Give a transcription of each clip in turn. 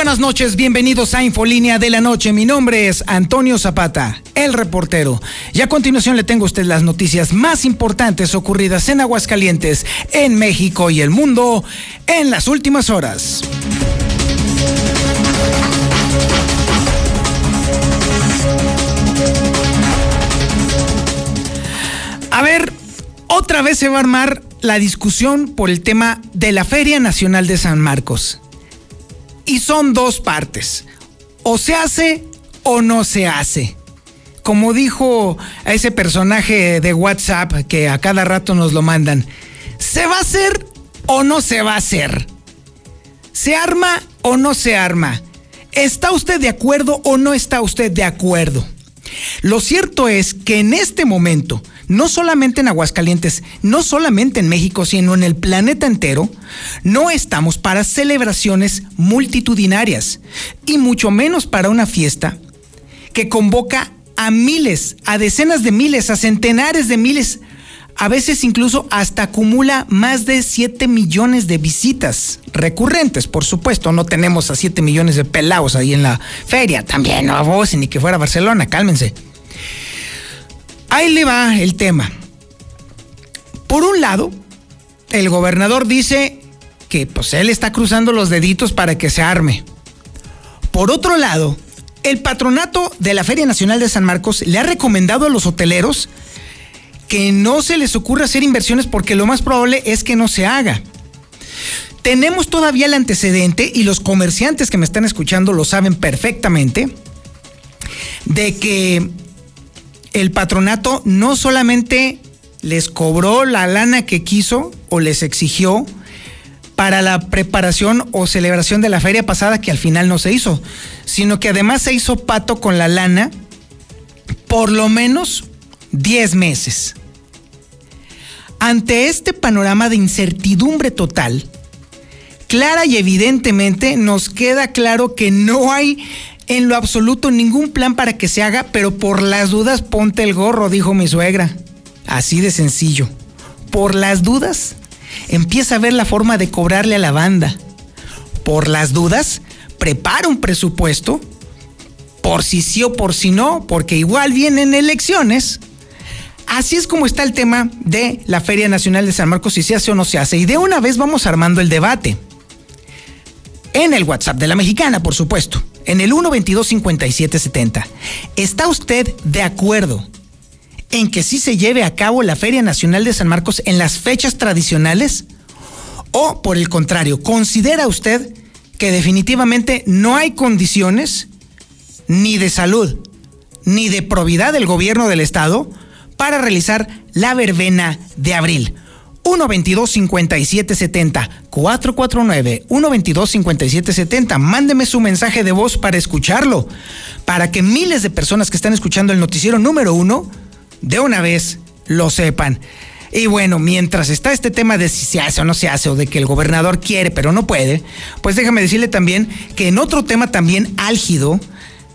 Buenas noches, bienvenidos a Infolínea de la Noche. Mi nombre es Antonio Zapata, el reportero. Y a continuación le tengo a usted las noticias más importantes ocurridas en Aguascalientes, en México y el mundo en las últimas horas. A ver, otra vez se va a armar la discusión por el tema de la Feria Nacional de San Marcos. Y son dos partes. O se hace o no se hace. Como dijo a ese personaje de WhatsApp que a cada rato nos lo mandan. ¿Se va a hacer o no se va a hacer? ¿Se arma o no se arma? ¿Está usted de acuerdo o no está usted de acuerdo? Lo cierto es que en este momento, no solamente en Aguascalientes, no solamente en México, sino en el planeta entero, no estamos para celebraciones multitudinarias y mucho menos para una fiesta que convoca a miles, a decenas de miles, a centenares de miles, a veces incluso hasta acumula más de 7 millones de visitas recurrentes, por supuesto. No tenemos a 7 millones de pelados ahí en la feria. También, no a vos, ni que fuera Barcelona, cálmense. Ahí le va el tema. Por un lado, el gobernador dice que pues él está cruzando los deditos para que se arme. Por otro lado, el patronato de la Feria Nacional de San Marcos le ha recomendado a los hoteleros que no se les ocurra hacer inversiones porque lo más probable es que no se haga. Tenemos todavía el antecedente y los comerciantes que me están escuchando lo saben perfectamente de que el patronato no solamente les cobró la lana que quiso o les exigió para la preparación o celebración de la feria pasada que al final no se hizo, sino que además se hizo pato con la lana por lo menos 10 meses. Ante este panorama de incertidumbre total, clara y evidentemente nos queda claro que no hay en lo absoluto ningún plan para que se haga, pero por las dudas ponte el gorro, dijo mi suegra. Así de sencillo. Por las dudas, empieza a ver la forma de cobrarle a la banda. Por las dudas, prepara un presupuesto, por si sí o por si no, porque igual vienen elecciones. Así es como está el tema de la Feria Nacional de San Marcos, si se hace o no se hace. Y de una vez vamos armando el debate. En el WhatsApp de la mexicana, por supuesto. En el 122-5770. ¿Está usted de acuerdo en que sí se lleve a cabo la Feria Nacional de San Marcos en las fechas tradicionales? ¿O por el contrario, considera usted que definitivamente no hay condiciones ni de salud ni de probidad del gobierno del estado para realizar la verbena de abril. 122-5770, 449-122-5770. Mándeme su mensaje de voz para escucharlo, para que miles de personas que están escuchando el noticiero número uno de una vez lo sepan. Y bueno, mientras está este tema de si se hace o no se hace, o de que el gobernador quiere pero no puede, pues déjame decirle también que en otro tema también álgido,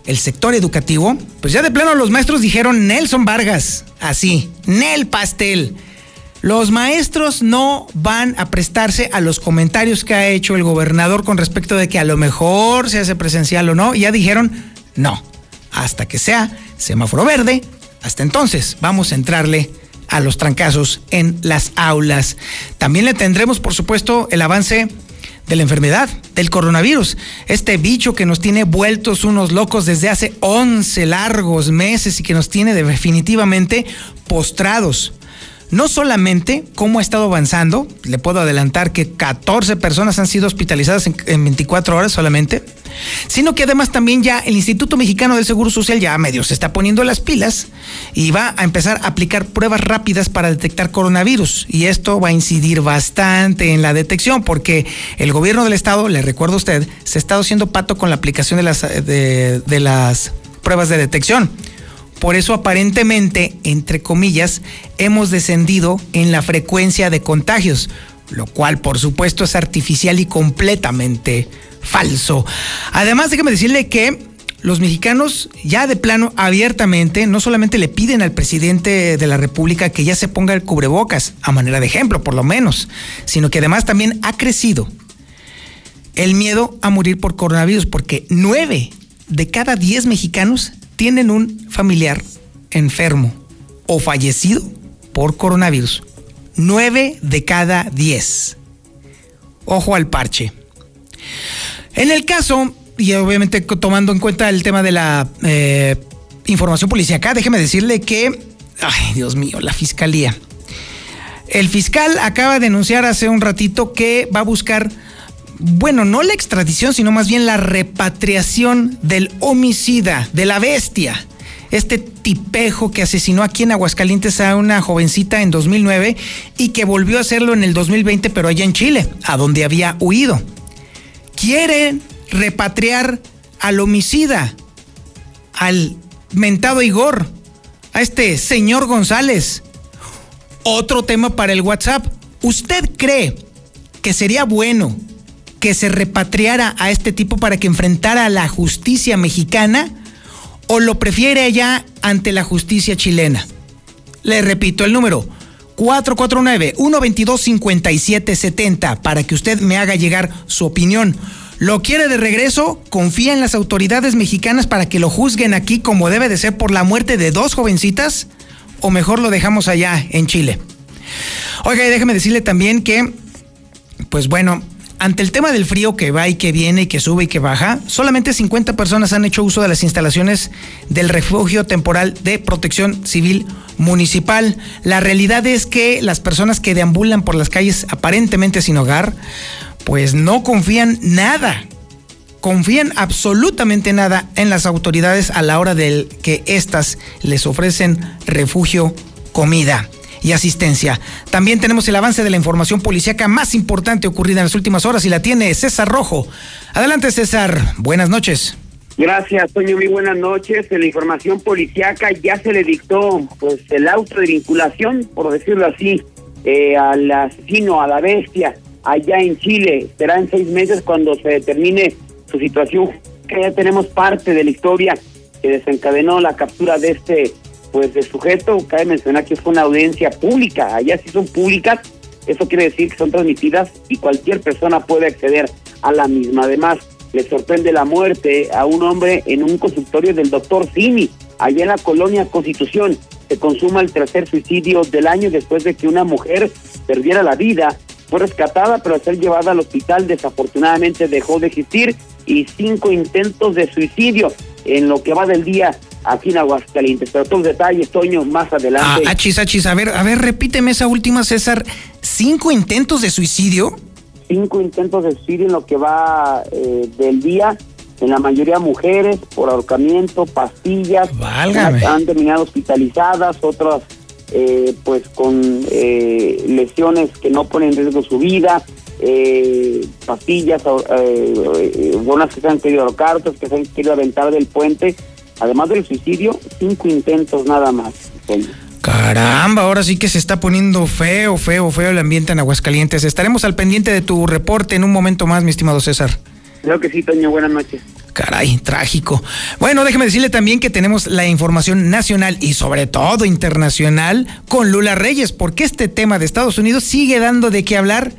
el sector educativo, pues ya de plano los maestros dijeron Nelson Vargas, así, Nel Pastel. Los maestros no van a prestarse a los comentarios que ha hecho el gobernador con respecto de que a lo mejor se hace presencial o no. Ya dijeron no. Hasta que sea semáforo verde, hasta entonces vamos a entrarle a los trancazos en las aulas. También le tendremos, por supuesto, el avance de la enfermedad, del coronavirus. Este bicho que nos tiene vueltos unos locos desde hace 11 largos meses y que nos tiene definitivamente postrados no solamente cómo ha estado avanzando, le puedo adelantar que 14 personas han sido hospitalizadas en, 24 horas solamente, sino que además también ya el Instituto Mexicano del Seguro Social ya medio se está poniendo las pilas y va a empezar a aplicar pruebas rápidas para detectar coronavirus. Y esto va a incidir bastante en la detección porque el gobierno del estado, le recuerdo a usted, se ha estado haciendo pato con la aplicación de las, de las pruebas de detección Por eso aparentemente, entre comillas, hemos descendido en la frecuencia de contagios, lo cual por supuesto es artificial y completamente falso. Además, déjeme decirle que los mexicanos ya de plano abiertamente no solamente le piden al presidente de la República que ya se ponga el cubrebocas, a manera de ejemplo por lo menos, sino que además también ha crecido el miedo a morir por coronavirus, porque nueve de cada diez mexicanos tienen un familiar enfermo o fallecido por coronavirus. Nueve de cada diez. Ojo al parche. En el caso, y obviamente tomando en cuenta el tema de la eh, información policíaca, déjeme decirle que, ay Dios mío, la fiscalía. El fiscal acaba de anunciar hace un ratito que va a buscar bueno, no la extradición, sino más bien la repatriación del homicida, de la bestia. Este tipejo que asesinó aquí en Aguascalientes a una jovencita en 2009 y que volvió a hacerlo en el 2020, pero allá en Chile, a donde había huido. Quieren repatriar al homicida, al mentado Igor, a este señor González. Otro tema para el WhatsApp. ¿Usted cree que sería bueno que se repatriara a este tipo para que enfrentara a la justicia mexicana o lo prefiere allá ante la justicia chilena? Le repito el número 449-122-5770 para que usted me haga llegar su opinión. ¿Lo quiere de regreso? ¿Confía en las autoridades mexicanas para que lo juzguen aquí como debe de ser por la muerte de dos jovencitas? ¿O mejor lo dejamos allá en Chile? Oiga, déjeme decirle también que, pues bueno, ante el tema del frío que va y que viene y que sube y que baja, solamente 50 personas han hecho uso de las instalaciones del refugio temporal de protección civil municipal. La realidad es que las personas que deambulan por las calles aparentemente sin hogar, pues no confían nada, confían absolutamente nada en las autoridades a la hora de que éstas les ofrecen refugio, comida y asistencia. También tenemos el avance de la información policíaca más importante ocurrida en las últimas horas y la tiene César Rojo. Adelante César, buenas noches. Gracias, Toño. Muy buenas noches. En la información policiaca ya se le dictó pues el auto de vinculación, por decirlo así, eh, al asesino, a la bestia, allá en Chile. Será en seis meses cuando se determine su situación. Ya tenemos parte de la historia que desencadenó la captura de este pues de sujeto, cabe mencionar que fue una audiencia pública, allá sí son públicas, eso quiere decir que son transmitidas y cualquier persona puede acceder a la misma. Además, le sorprende la muerte a un hombre en un consultorio del doctor Simi, allá en la colonia Constitución. Se consuma el tercer suicidio del año después de que una mujer perdiera la vida. Fue rescatada, pero al ser llevada al hospital desafortunadamente dejó de existir y cinco intentos de suicidio. En lo que va del día aquí en Aguascalientes. Pero todos los detalles, Toño, más adelante. Ah, achis, achis. A ver, a ver, repíteme esa última, César. ¿Cinco intentos de suicidio? Cinco intentos de suicidio en lo que va eh, del día. En la mayoría mujeres, por ahorcamiento, pastillas. Válgame. Han terminado hospitalizadas, otras eh, pues con eh, lesiones que no ponen en riesgo su vida. Pastillas, unas que se han querido ahorcar, otras que se han querido aventar del puente además del suicidio, cinco intentos nada más. Caramba, ahora sí que se está poniendo feo, feo, feo el ambiente en Aguascalientes. Estaremos al pendiente de tu reporte en un momento más, mi estimado César. Creo que sí, Toño. Buenas noches. Caray, trágico. Bueno, déjeme decirle también que tenemos la información nacional y sobre todo internacional con Lula Reyes, porque este tema de Estados Unidos sigue dando de qué hablar,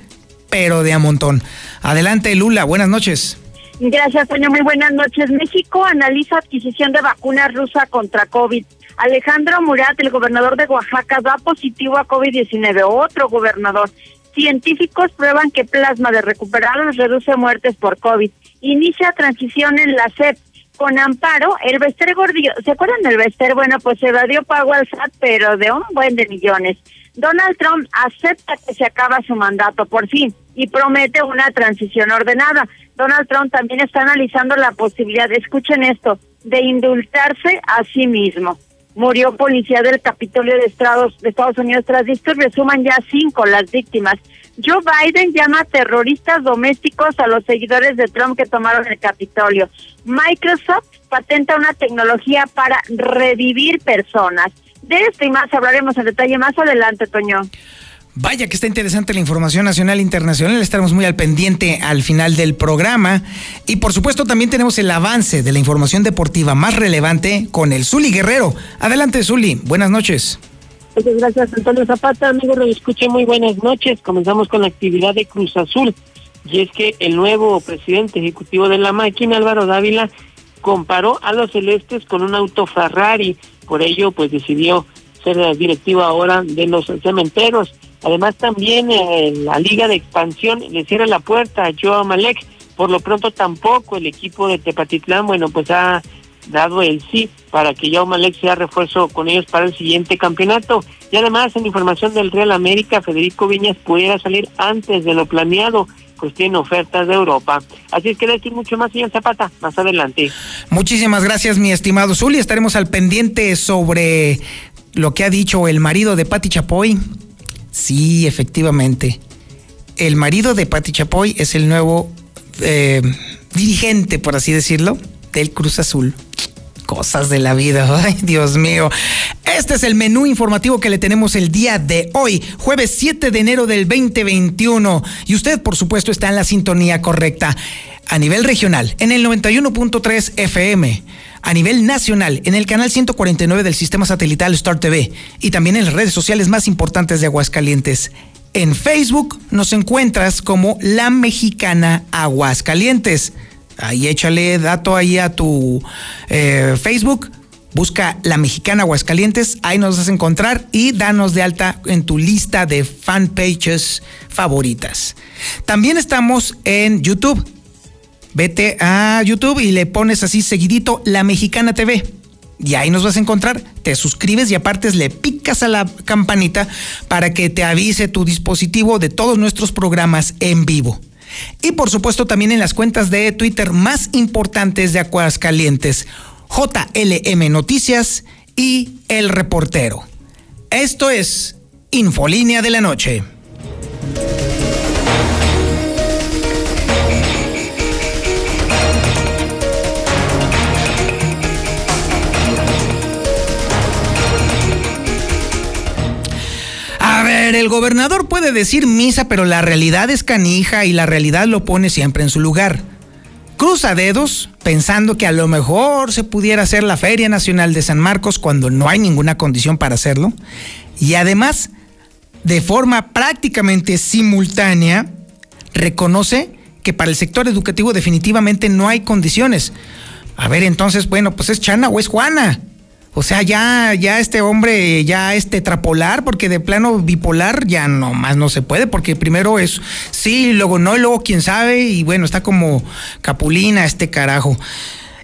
pero de a montón. Adelante, Lula, buenas noches. Gracias, Toño. Muy buenas noches. México analiza adquisición de vacuna rusa contra COVID. Alejandro Murat, el gobernador de Oaxaca, da positivo a COVID-19. Otro gobernador. Científicos prueban que plasma de recuperados reduce muertes por COVID. Inicia transición en la SEP. Con amparo, el Bester Gordillo, ¿se acuerdan del Bester? Bueno, pues se dio pago al SAT, pero de un buen de millones. Donald Trump acepta que se acaba su mandato por fin y promete una transición ordenada. Donald Trump también está analizando la posibilidad, escuchen esto, de indultarse a sí mismo. murió policía del Capitolio de Estados, de Estados Unidos tras disturbios. Suman ya cinco las víctimas. Joe Biden llama terroristas domésticos a los seguidores de Trump que tomaron el Capitolio. Microsoft patenta una tecnología para revivir personas. De esto y más hablaremos en detalle más adelante, Toño. Vaya que está interesante la información nacional e internacional. Estaremos muy al pendiente al final del programa. Y por supuesto también tenemos el avance de la información deportiva más relevante con el Zuli Guerrero. Adelante, Zuli. Buenas noches. Muchas gracias, Antonio Zapata. Amigo, lo escuché muy buenas noches. Comenzamos con la actividad de Cruz Azul. Y es que el nuevo presidente ejecutivo de la máquina, Álvaro Dávila, comparó a los celestes con un auto Ferrari. Por ello, pues decidió ser directivo ahora de los cementeros. Además, también en la Liga de Expansión le cierra la puerta a Joao Malek. Por lo pronto, tampoco el equipo de Tepatitlán, bueno, pues ha dado el sí para que Jaume Alex sea refuerzo con ellos para el siguiente campeonato. Y además, en información del Real América, Federico Viñas pudiera salir antes de lo planeado, pues tiene ofertas de Europa. Así es que decir mucho más, señor Zapata, más adelante. Muchísimas gracias, mi estimado Zuli. Estaremos al pendiente sobre lo que ha dicho el marido de Pati Chapoy. Sí, efectivamente. El marido de Pati Chapoy es el nuevo eh, dirigente, por así decirlo, del Cruz Azul. Cosas de la vida, ay Dios mío. Este es el menú informativo que le tenemos el día de hoy, jueves 7 de enero del 2021. Y usted, por supuesto, está en la sintonía correcta. A nivel regional, en el 91.3 FM. A nivel nacional, en el canal 149 del sistema satelital Star TV. Y también en las redes sociales más importantes de Aguascalientes. En Facebook nos encuentras como La Mexicana Aguascalientes. Ahí échale dato ahí a tu eh, Facebook. Busca La Mexicana Aguascalientes, ahí nos vas a encontrar y danos de alta en tu lista de fanpages favoritas. También estamos en YouTube. Vete a YouTube y le pones así seguidito La Mexicana TV. Y ahí nos vas a encontrar, te suscribes y aparte le picas a la campanita para que te avise tu dispositivo de todos nuestros programas en vivo. Y por supuesto también en las cuentas de Twitter más importantes de Aguascalientes, JLM Noticias y El Reportero. Esto es Infolínea de la Noche. El gobernador puede decir misa, pero la realidad es canija y la realidad lo pone siempre en su lugar. Cruza dedos pensando que a lo mejor se pudiera hacer la Feria Nacional de San Marcos cuando no hay ninguna condición para hacerlo. Y además, de forma prácticamente simultánea, reconoce que para el sector educativo definitivamente no hay condiciones. A ver, entonces, bueno, pues es Chana o es Juana. O sea, ya, ya este hombre ya es tetrapolar, porque de plano bipolar ya no más no se puede, porque primero es sí, luego no, y luego quién sabe, y bueno, está como capulina este carajo.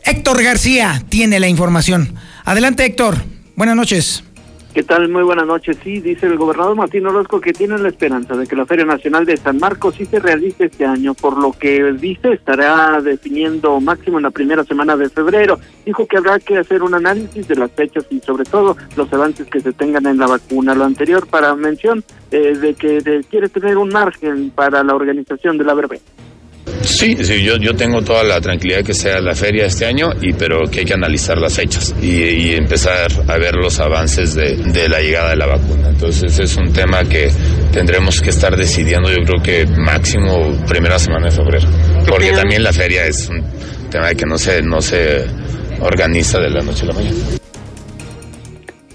Héctor García tiene la información. Adelante, Héctor. Buenas noches. ¿Qué tal? Muy buenas noches. Sí, dice el gobernador Martín Orozco que tiene la esperanza de que la Feria Nacional de San Marcos sí se realice este año, por lo que dice estará definiendo máximo en la primera semana de febrero. Dijo que habrá que hacer un análisis de las fechas y sobre todo los avances que se tengan en la vacuna. Lo anterior para mención eh, de que quiere tener un margen para la organización de la verbena. Sí, sí yo, yo tengo toda la tranquilidad de que sea la feria este año, y pero que hay que analizar las fechas y, empezar a ver los avances de, de, la llegada de la vacuna. Entonces es un tema que tendremos que estar decidiendo yo creo que máximo primera semana de febrero, porque también la feria es un tema que no se, no se organiza de la noche a la mañana.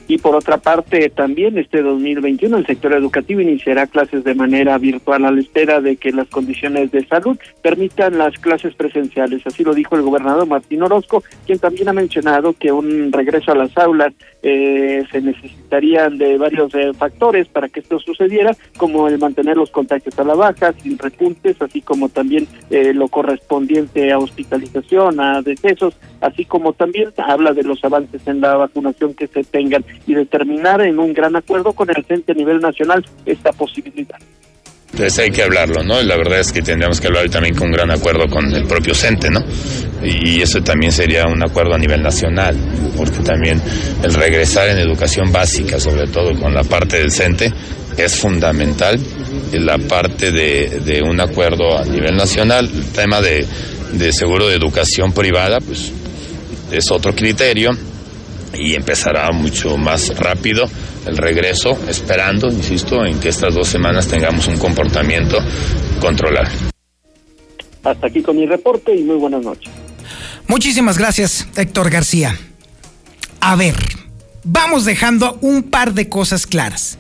Y por otra parte, también este 2021 el sector educativo iniciará clases de manera virtual a la espera de que las condiciones de salud permitan las clases presenciales. Así lo dijo el gobernador Martín Orozco, quien también ha mencionado que un regreso a las aulas eh, se necesitarían de varios eh, factores para que esto sucediera, como el mantener los contagios a la baja, sin repuntes, así como también eh, lo correspondiente a hospitalización, a decesos, así como también habla de los avances en la vacunación que se tengan y determinar en un gran acuerdo con el CENTE a nivel nacional esta posibilidad. Entonces hay que hablarlo, ¿no? La verdad es que tendríamos que hablar también con un gran acuerdo con el propio CENTE, ¿no? Y eso también sería un acuerdo a nivel nacional, porque también el regresar en educación básica, sobre todo con la parte del CENTE, es fundamental. La parte de, de un acuerdo a nivel nacional, el tema de, de seguro de educación privada, pues es otro criterio y empezará mucho más rápido el regreso, esperando, insisto, en que estas dos semanas tengamos un comportamiento controlado. Hasta aquí con mi reporte y muy buenas noches. Muchísimas gracias, Héctor García. A ver, vamos dejando un par de cosas claras.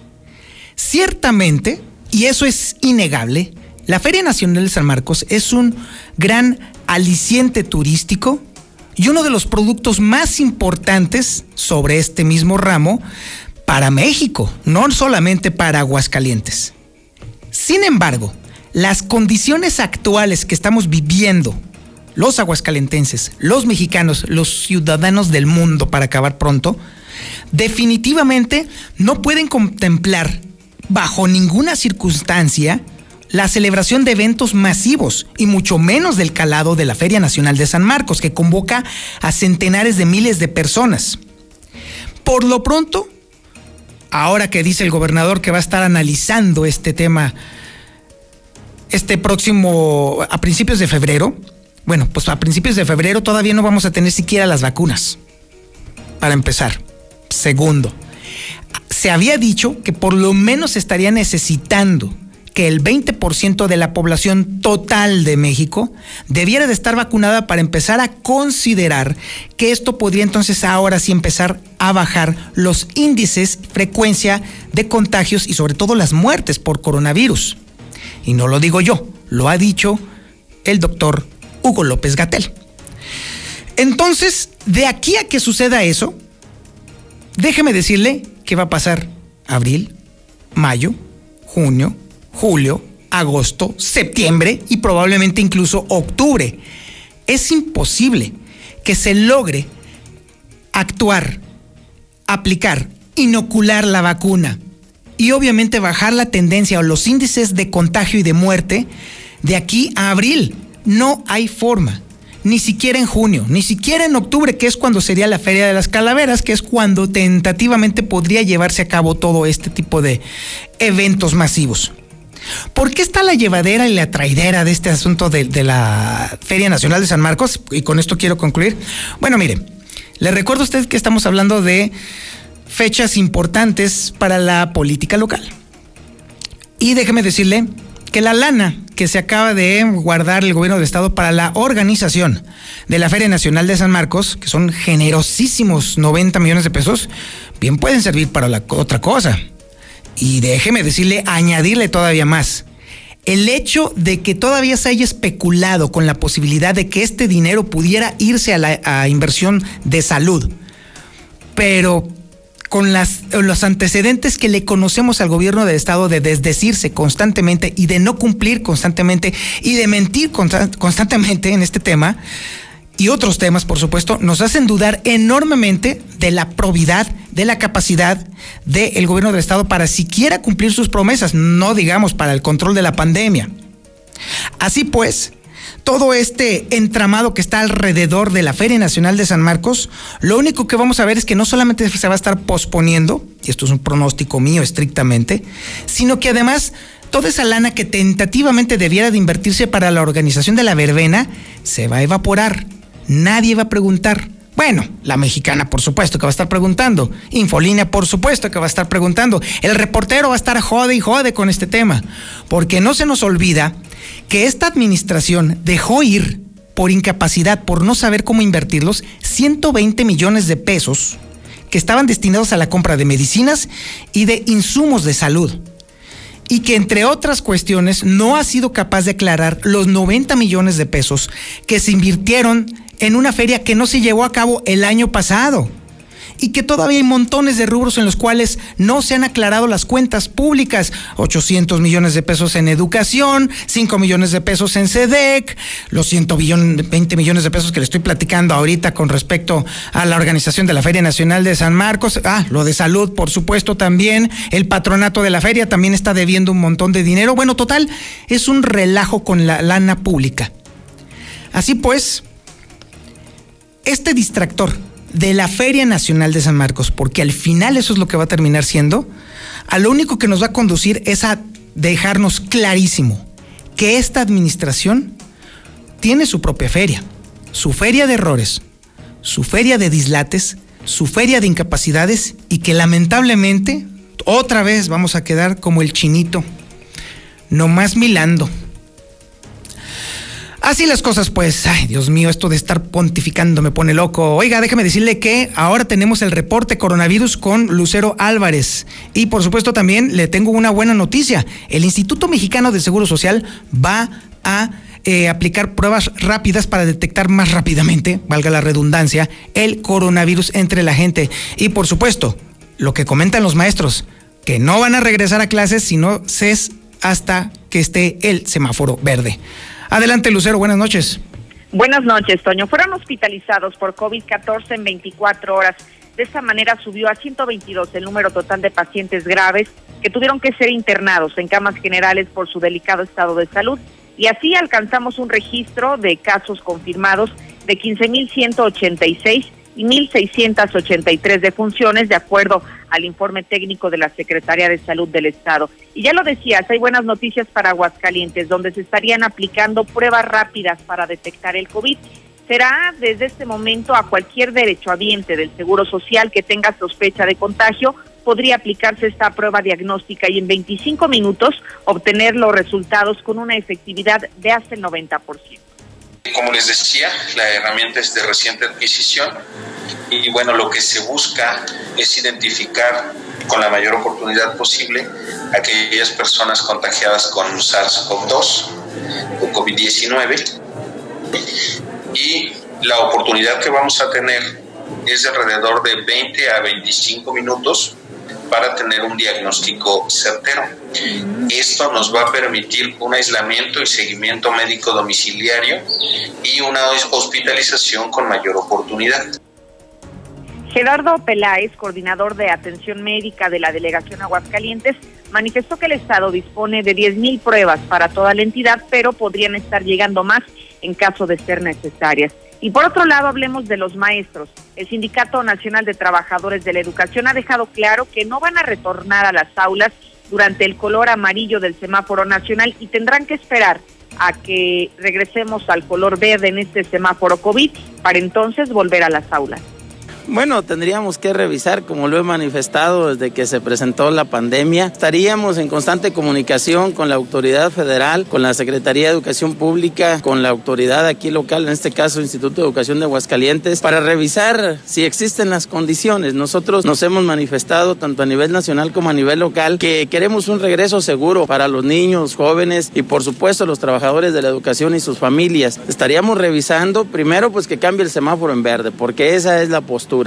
Ciertamente, y eso es innegable, la Feria Nacional de San Marcos es un gran aliciente turístico y uno de los productos más importantes sobre este mismo ramo para México, no solamente para Aguascalientes. Sin embargo, las condiciones actuales que estamos viviendo, los aguascalentenses, los mexicanos, los ciudadanos del mundo, para acabar pronto, definitivamente no pueden contemplar bajo ninguna circunstancia la celebración de eventos masivos y mucho menos del calado de la Feria Nacional de San Marcos, que convoca a centenares de miles de personas. Por lo pronto, ahora que dice el gobernador que va a estar analizando este tema este próximo, a principios de febrero, bueno, pues a principios de febrero todavía no vamos a tener siquiera las vacunas, para empezar. Segundo, se había dicho que por lo menos estaría necesitando que el 20% de la población total de México debiera de estar vacunada para empezar a considerar que esto podría entonces ahora sí empezar a bajar los índices, frecuencia de contagios y sobre todo las muertes por coronavirus. Y no lo digo yo, lo ha dicho el doctor Hugo López Gatel. Entonces, de aquí a que suceda eso, déjeme decirle que va a pasar abril, mayo, junio, julio, agosto, septiembre y probablemente incluso octubre. Es imposible que se logre actuar, aplicar, inocular la vacuna y obviamente bajar la tendencia o los índices de contagio y de muerte de aquí a abril. No hay forma. Ni siquiera en junio, ni siquiera en octubre, que es cuando sería la Feria de las Calaveras, que es cuando tentativamente podría llevarse a cabo todo este tipo de eventos masivos. ¿Por qué está la llevadera y la traidera de este asunto de, la Feria Nacional de San Marcos? Y con esto quiero concluir. Bueno, mire, le recuerdo a usted que estamos hablando de fechas importantes para la política local. Y déjeme decirle que la lana que se acaba de guardar el gobierno del estado para la organización de la Feria Nacional de San Marcos, que son generosísimos 90 millones de pesos, bien pueden servir para la otra cosa. Y déjeme decirle, añadirle todavía más. El hecho de que todavía se haya especulado con la posibilidad de que este dinero pudiera irse a la inversión de salud, pero con las, los antecedentes que le conocemos al gobierno del Estado de desdecirse constantemente y de no cumplir constantemente y de mentir constantemente en este tema y otros temas, por supuesto, nos hacen dudar enormemente de la probidad, de la capacidad del gobierno del Estado para siquiera cumplir sus promesas, no digamos para el control de la pandemia. Así pues, todo este entramado que está alrededor de la Feria Nacional de San Marcos, lo único que vamos a ver es que no solamente se va a estar posponiendo, y esto es un pronóstico mío estrictamente, sino que además toda esa lana que tentativamente debiera de invertirse para la organización de la verbena se va a evaporar. Nadie va a preguntar. Bueno, la mexicana por supuesto que va a estar preguntando. Infolínea por supuesto que va a estar preguntando. El reportero va a estar jode y jode con este tema. Porque no se nos olvida que esta administración dejó ir por incapacidad, por no saber cómo invertirlos, 120 millones de pesos que estaban destinados a la compra de medicinas y de insumos de salud. Y que entre otras cuestiones no ha sido capaz de aclarar los 90 millones de pesos que se invirtieron en una feria que no se llevó a cabo el año pasado y que todavía hay montones de rubros en los cuales no se han aclarado las cuentas públicas. 800 millones de pesos en educación, 5 millones de pesos en SEDEC, los 120 millones de pesos que le estoy platicando ahorita con respecto a la organización de la Feria Nacional de San Marcos. Ah, lo de salud, por supuesto, también. El patronato de la feria también está debiendo un montón de dinero. Bueno, total, es un relajo con la lana pública. Así pues, este distractor de la Feria Nacional de San Marcos, porque al final eso es lo que va a terminar siendo, a lo único que nos va a conducir es a dejarnos clarísimo que esta administración tiene su propia feria, su feria de errores, su feria de dislates, su feria de incapacidades y que lamentablemente otra vez vamos a quedar como el chinito, nomás milando. Así las cosas, pues, ay, Dios mío, esto de estar pontificando me pone loco. Oiga, déjeme decirle que ahora tenemos el reporte coronavirus con Lucero Álvarez. Y por supuesto también le tengo una buena noticia. El Instituto Mexicano de Seguro Social va a eh, aplicar pruebas rápidas para detectar más rápidamente, valga la redundancia, el coronavirus entre la gente. Y por supuesto, lo que comentan los maestros, que no van a regresar a clases si no es hasta que esté el semáforo verde. Adelante, Lucero, buenas noches. Buenas noches, Toño. Fueron hospitalizados por COVID-14 en 24 horas. De esta manera subió a 122 el número total de pacientes graves que tuvieron que ser internados en camas generales por su delicado estado de salud. Y así alcanzamos un registro de casos confirmados de 15.186 y 1.683 defunciones, de acuerdo al informe técnico de la Secretaría de Salud del Estado. Y ya lo decías, hay buenas noticias para Aguascalientes, donde se estarían aplicando pruebas rápidas para detectar el COVID. Será desde este momento a cualquier derechohabiente del Seguro Social que tenga sospecha de contagio, podría aplicarse esta prueba diagnóstica y en 25 minutos obtener los resultados con una efectividad de hasta el 90%. Como les decía, la herramienta es de reciente adquisición. Y bueno, lo que se busca es identificar con la mayor oportunidad posible aquellas personas contagiadas con SARS-CoV-2 o COVID-19 y la oportunidad que vamos a tener es de alrededor de 20 a 25 minutos para tener un diagnóstico certero. Esto nos va a permitir un aislamiento y seguimiento médico domiciliario y una hospitalización con mayor oportunidad. Gerardo Peláez, coordinador de atención médica de la delegación Aguascalientes, manifestó que el Estado dispone de 10.000 pruebas para toda la entidad, pero podrían estar llegando más en caso de ser necesarias. Y por otro lado, hablemos de los maestros. El Sindicato Nacional de Trabajadores de la Educación ha dejado claro que no van a retornar a las aulas durante el color amarillo del semáforo nacional y tendrán que esperar a que regresemos al color verde en este semáforo COVID para entonces volver a las aulas. Bueno, tendríamos que revisar, como lo he manifestado desde que se presentó la pandemia. Estaríamos en constante comunicación con la autoridad federal, con la Secretaría de Educación Pública, con la autoridad aquí local, en este caso Instituto de Educación de Aguascalientes, para revisar si existen las condiciones. Nosotros nos hemos manifestado tanto a nivel nacional como a nivel local que queremos un regreso seguro para los niños, jóvenes y por supuesto los trabajadores de la educación y sus familias. Estaríamos revisando primero pues que cambie el semáforo en verde, porque esa es la postura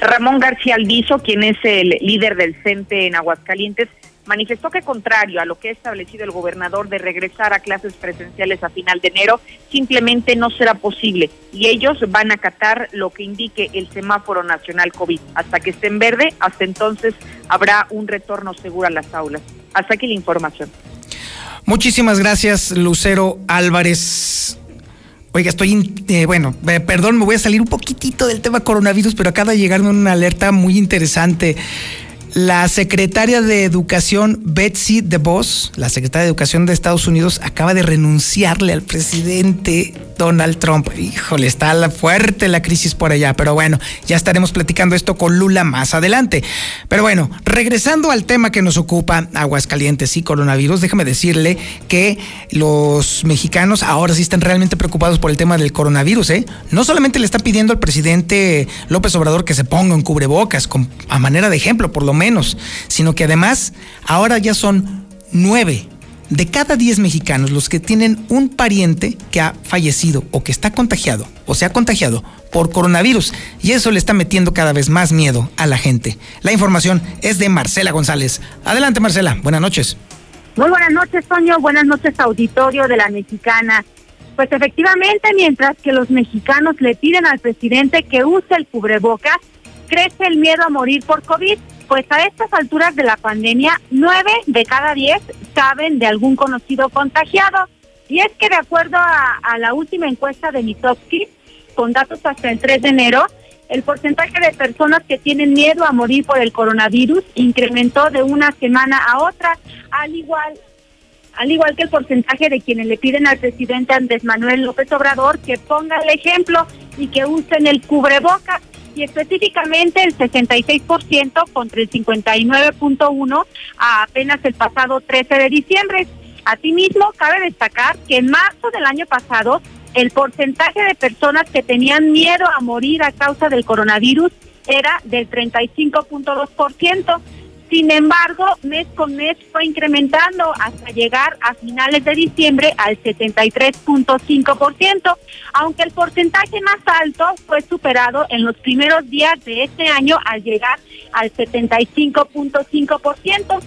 Ramón García Alviso, quien es el líder del CENTE en Aguascalientes, manifestó que contrario a lo que ha establecido el gobernador de regresar a clases presenciales a final de enero, simplemente no será posible y ellos van a acatar lo que indique el semáforo nacional COVID. Hasta que esté en verde, hasta entonces habrá un retorno seguro a las aulas. Hasta aquí la información. Muchísimas gracias, Lucero Álvarez. Oiga, estoy, eh, bueno, eh, perdón, me voy a salir un poquitito del tema coronavirus, pero acaba de llegarme una alerta muy interesante. La secretaria de Educación Betsy DeVos, la secretaria de Educación de Estados Unidos, acaba de renunciarle al presidente Donald Trump. Híjole, está fuerte la crisis por allá, pero bueno, ya estaremos platicando esto con Lula más adelante. Pero bueno, regresando al tema que nos ocupa, Aguascalientes y coronavirus, déjame decirle que los mexicanos ahora sí están realmente preocupados por el tema del coronavirus, ¿eh? No solamente le están pidiendo al presidente López Obrador que se ponga un cubrebocas, a manera de ejemplo, por lo menos, sino que además ahora ya son nueve de cada 10 mexicanos los que tienen un pariente que ha fallecido o que está contagiado o se ha contagiado por coronavirus y eso le está metiendo cada vez más miedo a la gente. La información es de Marcela González. Adelante Marcela, buenas noches. Muy buenas noches, Toño. Buenas noches, auditorio de la Mexicana. Pues efectivamente, mientras que los mexicanos le piden al presidente que use el cubrebocas, crece el miedo a morir por COVID. Pues a estas alturas de la pandemia, nueve de cada diez saben de algún conocido contagiado. Y es que de acuerdo a, la última encuesta de Mitofsky, con datos hasta el 3 de enero, el porcentaje de personas que tienen miedo a morir por el coronavirus incrementó de una semana a otra, al igual al igual que el porcentaje de quienes le piden al presidente Andrés Manuel López Obrador que ponga el ejemplo y que usen el cubrebocas y específicamente el 66% contra el 59.1 apenas el pasado 13 de diciembre. Asimismo, cabe destacar que en marzo del año pasado el porcentaje de personas que tenían miedo a morir a causa del coronavirus era del 35.2%. Sin embargo, mes con mes fue incrementando hasta llegar a finales de diciembre al 73.5%, aunque el porcentaje más alto fue superado en los primeros días de este año al llegar al 75.5%.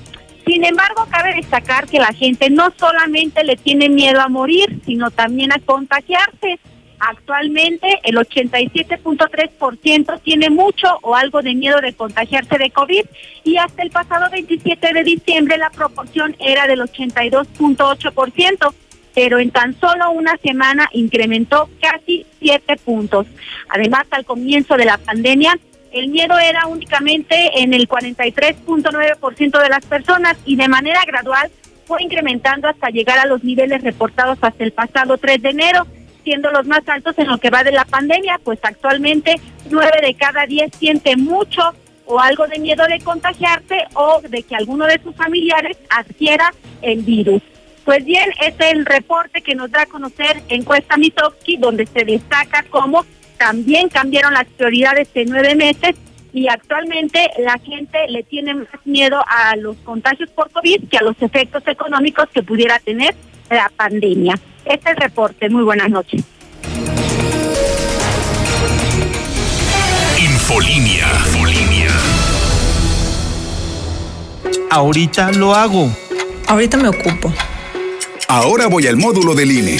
Sin embargo, cabe destacar que la gente no solamente le tiene miedo a morir, sino también a contagiarse. Actualmente el 87.3% tiene mucho o algo de miedo de contagiarse de COVID y hasta el pasado 27 de diciembre la proporción era del 82.8%, pero en tan solo una semana incrementó casi 7 puntos. Además, al comienzo de la pandemia, el miedo era únicamente en el 43.9% de las personas y de manera gradual fue incrementando hasta llegar a los niveles reportados hasta el pasado 3 de enero siendo los más altos en lo que va de la pandemia, pues actualmente nueve de cada diez siente mucho o algo de miedo de contagiarse o de que alguno de sus familiares adquiera el virus. Pues bien, este es el reporte que nos da a conocer encuesta Mitofsky, donde se destaca cómo también cambiaron las prioridades en nueve meses y actualmente la gente le tiene más miedo a los contagios por COVID que a los efectos económicos que pudiera tener la pandemia. Este es el reporte. Muy buenas noches. Infolinia. Infolinia. Ahorita lo hago. Ahorita me ocupo. Ahora voy al módulo del INE.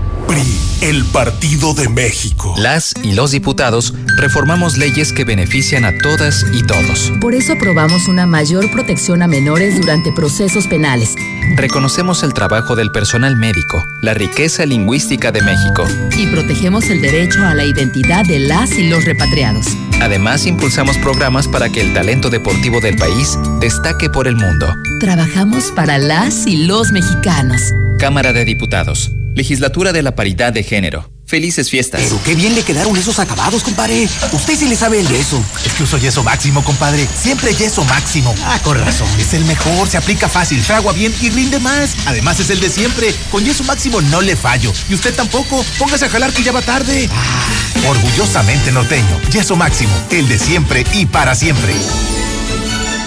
PRI, el Partido de México. Las y los diputados reformamos leyes que benefician a todas y todos. Por eso aprobamos una mayor protección a menores durante procesos penales. Reconocemos el trabajo del personal médico, la riqueza lingüística de México. Y protegemos el derecho a la identidad de las y los repatriados. Además, impulsamos programas para que el talento deportivo del país destaque por el mundo. Trabajamos para las y los mexicanos. Cámara de Diputados. Legislatura de la Paridad de Género. Felices fiestas. Pero qué bien le quedaron esos acabados, compadre. Usted sí le sabe el yeso. Es que uso yeso máximo, compadre. Siempre yeso máximo. Ah, con razón. Es el mejor, se aplica fácil, fragua bien y rinde más. Además es el de siempre. Con yeso máximo no le fallo. Y usted tampoco. Póngase a jalar que ya va tarde. Ah, orgullosamente norteño. Yeso máximo. El de siempre y para siempre.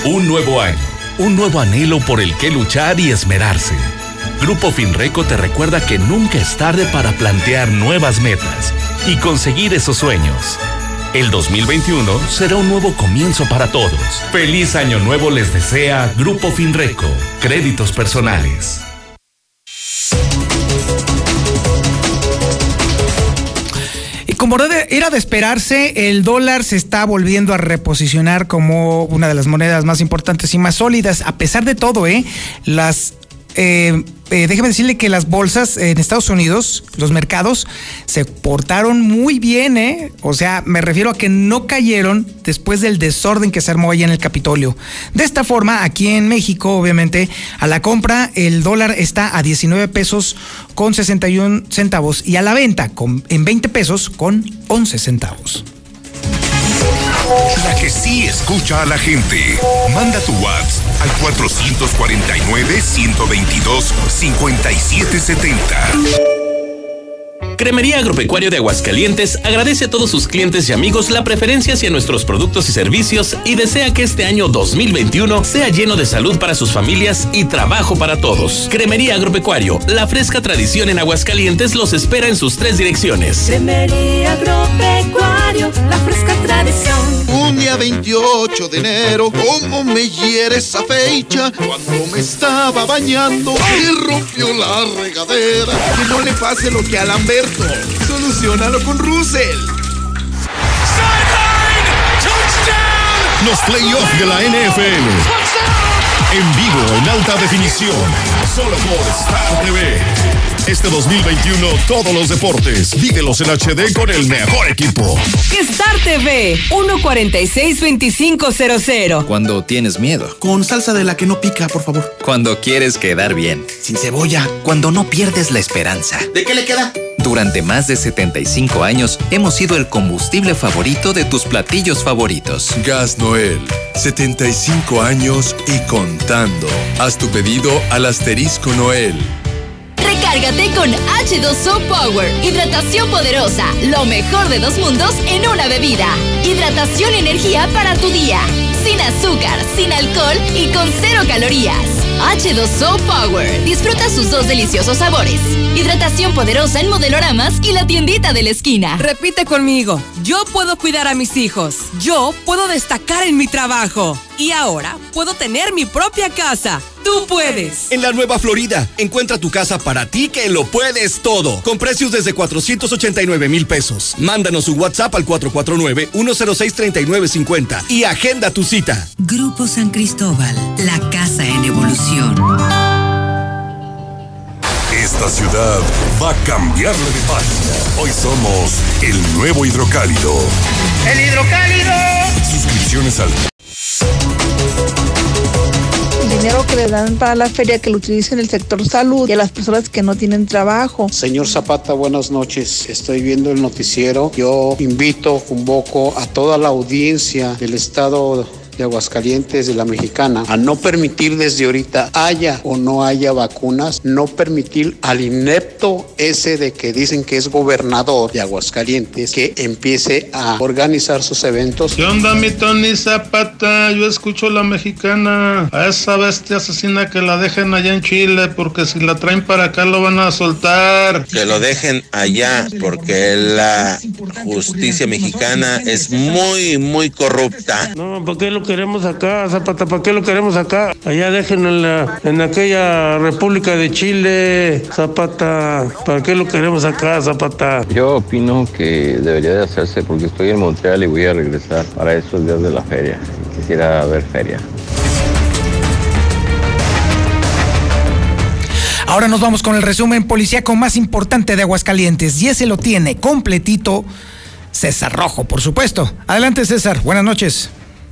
Un nuevo año. Un nuevo anhelo por el que luchar y esmerarse. Grupo Finreco te recuerda que nunca es tarde para plantear nuevas metas y conseguir esos sueños. El 2021 será un nuevo comienzo para todos. Feliz año nuevo les desea Grupo Finreco. Créditos personales. Y como era de esperarse, el dólar se está volviendo a reposicionar como una de las monedas más importantes y más sólidas. A pesar de todo, ¿eh? las eh, eh, déjeme decirle que las bolsas en Estados Unidos, los mercados, se portaron muy bien, ¿eh? O sea, me refiero a que no cayeron después del desorden que se armó ahí en el Capitolio. De esta forma, aquí en México, obviamente, a la compra el dólar está a 19 pesos con 61 centavos y a la venta en 20 pesos con 11 centavos. La que sí escucha a la gente. Manda tu WhatsApp al 449-122-5770. Cremería Agropecuario de Aguascalientes agradece a todos sus clientes y amigos la preferencia hacia nuestros productos y servicios y desea que este año 2021 sea lleno de salud para sus familias y trabajo para todos. Cremería Agropecuario, la fresca tradición en Aguascalientes los espera en sus tres direcciones. Cremería Agropecuario, la fresca tradición. Un día 28 de enero, ¿cómo me hiere esa fecha? Cuando me estaba bañando y rompió la regadera. Que no le pase lo que a Lamberto. Solucionalo con Russell. Los playoffs de la NFL. En vivo, en alta definición. Solo por Star TV. Este 2021, todos los deportes, vívelos en HD con el mejor equipo. Star TV, 146-2500. Cuando tienes miedo. Con salsa de la que no pica, por favor. Cuando quieres quedar bien. Sin cebolla. Cuando no pierdes la esperanza. ¿De qué le queda? Durante más de 75 años hemos sido el combustible favorito de tus platillos favoritos. Gas Noel, 75 años y contando. Haz tu pedido al asterisco Noel. Recárgate con H2O Power. Hidratación poderosa. Lo mejor de dos mundos en una bebida. Hidratación y energía para tu día. Sin azúcar, sin alcohol y con cero calorías. H2O Power. Disfruta sus dos deliciosos sabores. Hidratación poderosa en modeloramas y la tiendita de la esquina. Repite conmigo. Yo puedo cuidar a mis hijos. Yo puedo destacar en mi trabajo. Y ahora puedo tener mi propia casa. Tú puedes. En la Nueva Florida, encuentra tu casa para ti que lo puedes todo. Con precios desde 489 mil pesos. Mándanos un WhatsApp al 449-106-3950 y agenda tu cita. Grupo San Cristóbal, la casa en evolución. Esta ciudad va a cambiarle de página. Hoy somos el nuevo hidrocálido. ¡El hidrocálido! Suscripciones al dinero que le dan para la feria que lo utilicen en el sector salud y a las personas que no tienen trabajo. Señor Zapata, buenas noches. Estoy viendo el noticiero. Yo invito, convoco a toda la audiencia del estado de Aguascalientes, de la Mexicana, a no permitir desde ahorita haya o no haya vacunas, no permitir al inepto ese de que dicen que es gobernador de Aguascalientes que empiece a organizar sus eventos. ¿Qué onda, mi Tony Zapata? Yo escucho la mexicana. A esa bestia asesina que la dejen allá en Chile, porque si la traen para acá lo van a soltar. Que lo dejen allá, porque la justicia mexicana es muy, muy corrupta. No, porque lo queremos acá, Zapata? ¿Para qué lo queremos acá? Allá déjenlo en, la, en aquella República de Chile, Zapata. ¿Para qué lo queremos acá, Zapata? Yo opino que debería de hacerse porque estoy en Montreal y voy a regresar para esos días de la feria. Quisiera ver feria. Ahora nos vamos con el resumen policíaco más importante de Aguascalientes y ese lo tiene completito César Rojo, por supuesto. Adelante César, buenas noches.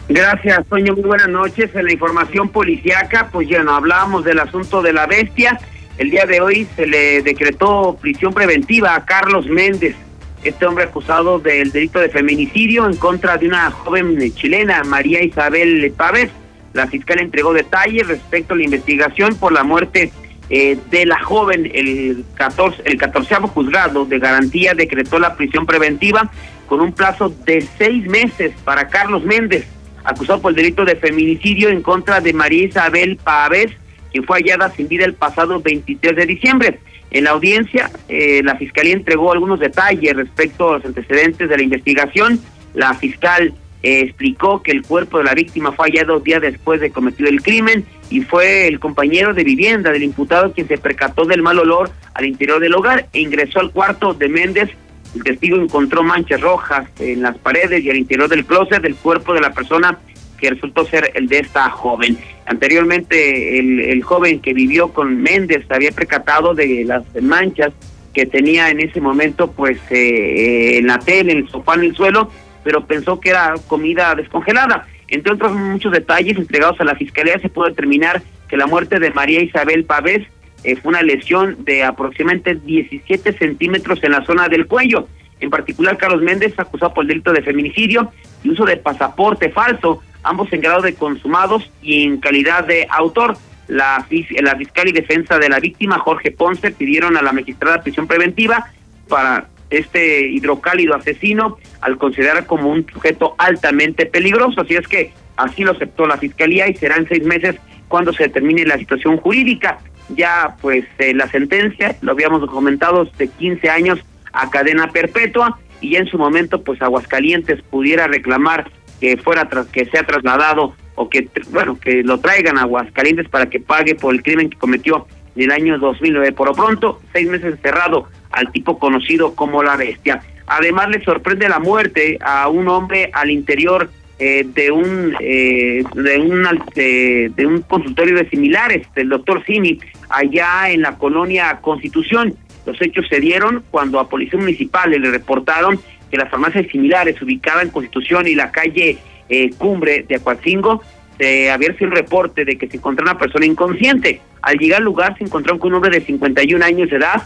Gracias, Toño. Muy buenas noches. En la información policiaca, pues ya no hablábamos del asunto de la bestia. El día de hoy se le decretó prisión preventiva a Carlos Méndez, este hombre acusado del delito de feminicidio en contra de una joven chilena, María Isabel Pávez. La fiscal entregó detalles respecto a la investigación por la muerte eh, de la joven. El 14, el 14 juzgado de garantía decretó la prisión preventiva con un plazo de seis meses para Carlos Méndez acusado por el delito de feminicidio en contra de María Isabel Pávez, quien fue hallada sin vida el pasado 23 de diciembre. En la audiencia, eh, la Fiscalía entregó algunos detalles respecto a los antecedentes de la investigación. La fiscal eh, explicó que el cuerpo de la víctima fue hallado días después de cometido el crimen y fue el compañero de vivienda del imputado quien se percató del mal olor al interior del hogar e ingresó al cuarto de Méndez el testigo encontró manchas rojas en las paredes y al interior del closet del cuerpo de la persona que resultó ser el de esta joven. Anteriormente, el, joven que vivió con Méndez había precatado de las manchas que tenía en ese momento, pues, eh, en la tele, en el sofá, en el suelo, pero pensó que era comida descongelada. Entre otros muchos detalles entregados a la fiscalía, se pudo determinar que la muerte de María Isabel Pavés eh, fue una lesión de aproximadamente 17 centímetros en la zona del cuello. En particular, Carlos Méndez, acusado por el delito de feminicidio y uso de pasaporte falso, ambos en grado de consumados y en calidad de autor. La, la fiscal y defensa de la víctima, Jorge Ponce, pidieron a la magistrada prisión preventiva para este hidrocálido asesino al considerar como un sujeto altamente peligroso. Así es que así lo aceptó la fiscalía y será en seis meses cuando se determine la situación jurídica ya pues eh, la sentencia, lo habíamos comentado, de 15 años a cadena perpetua y ya en su momento pues Aguascalientes pudiera reclamar que fuera tras, que sea trasladado o que bueno que lo traigan a Aguascalientes para que pague por el crimen que cometió en el año 2009. Por lo pronto, seis meses encerrado al tipo conocido como la bestia. Además le sorprende la muerte a un hombre al interior eh, de un eh, de, un de, un consultorio de similares del doctor Simi allá en la colonia Constitución. Los hechos se dieron cuando a Policía Municipal le reportaron que las farmacias similares ubicadas en Constitución y la calle eh, Cumbre de Acuacingo se había sido el reporte de que se encontró una persona inconsciente. Al llegar al lugar se encontró con un hombre de 51 años de edad.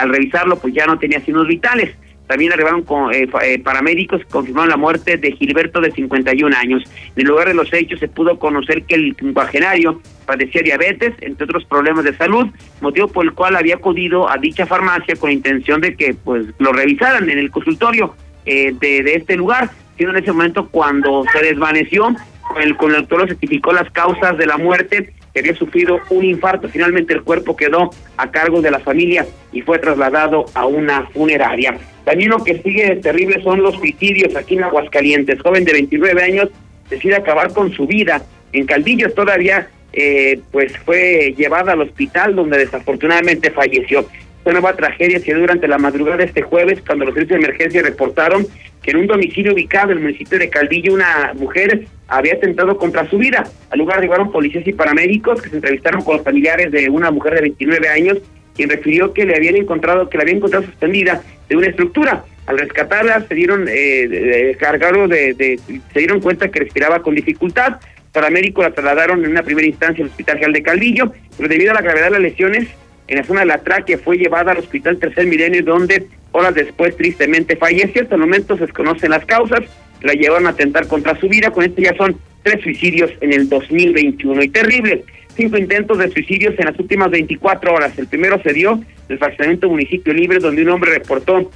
al revisarlo, pues ya no tenía signos vitales. También arribaron con, eh, eh, paramédicos que confirmaron la muerte de Gilberto de 51 años. En el lugar de los hechos se pudo conocer que el quincuagenario padecía diabetes, entre otros problemas de salud, motivo por el cual había acudido a dicha farmacia con intención de que pues lo revisaran en el consultorio eh, de, de, este lugar, siendo en ese momento cuando se desvaneció, el, con el doctor certificó las causas de la muerte que había sufrido un infarto. Finalmente el cuerpo quedó a cargo de la familia y fue trasladado a una funeraria. También lo que sigue terrible son los suicidios aquí en Aguascalientes. Joven de 29 años decide acabar con su vida. En Caldillo todavía eh, pues fue llevada al hospital donde desafortunadamente falleció. Esta nueva tragedia se dio durante la madrugada de este jueves cuando los servicios de emergencia reportaron que en un domicilio ubicado en el municipio de Caldillo una mujer había atentado contra su vida. Al lugar llegaron policías y paramédicos que se entrevistaron con los familiares de una mujer de 29 años quien refirió que le habían encontrado que la habían encontrado suspendida de una estructura. Al rescatarla se dieron eh, de, de, se dieron cuenta que respiraba con dificultad. paramédicos la trasladaron en una primera instancia al Hospital General de Calvillo, pero debido a la gravedad de las lesiones en la zona de la tráquea fue llevada al Hospital Tercer Milenio, donde horas después tristemente falleció. Hasta el momento se desconocen las causas, la llevaron a atentar contra su vida. Con esto ya son tres suicidios en el 2021. Y terrible, cinco intentos de suicidios en las últimas 24 horas. El primero se dio en el fraccionamiento Municipio Libre, donde un hombre reportó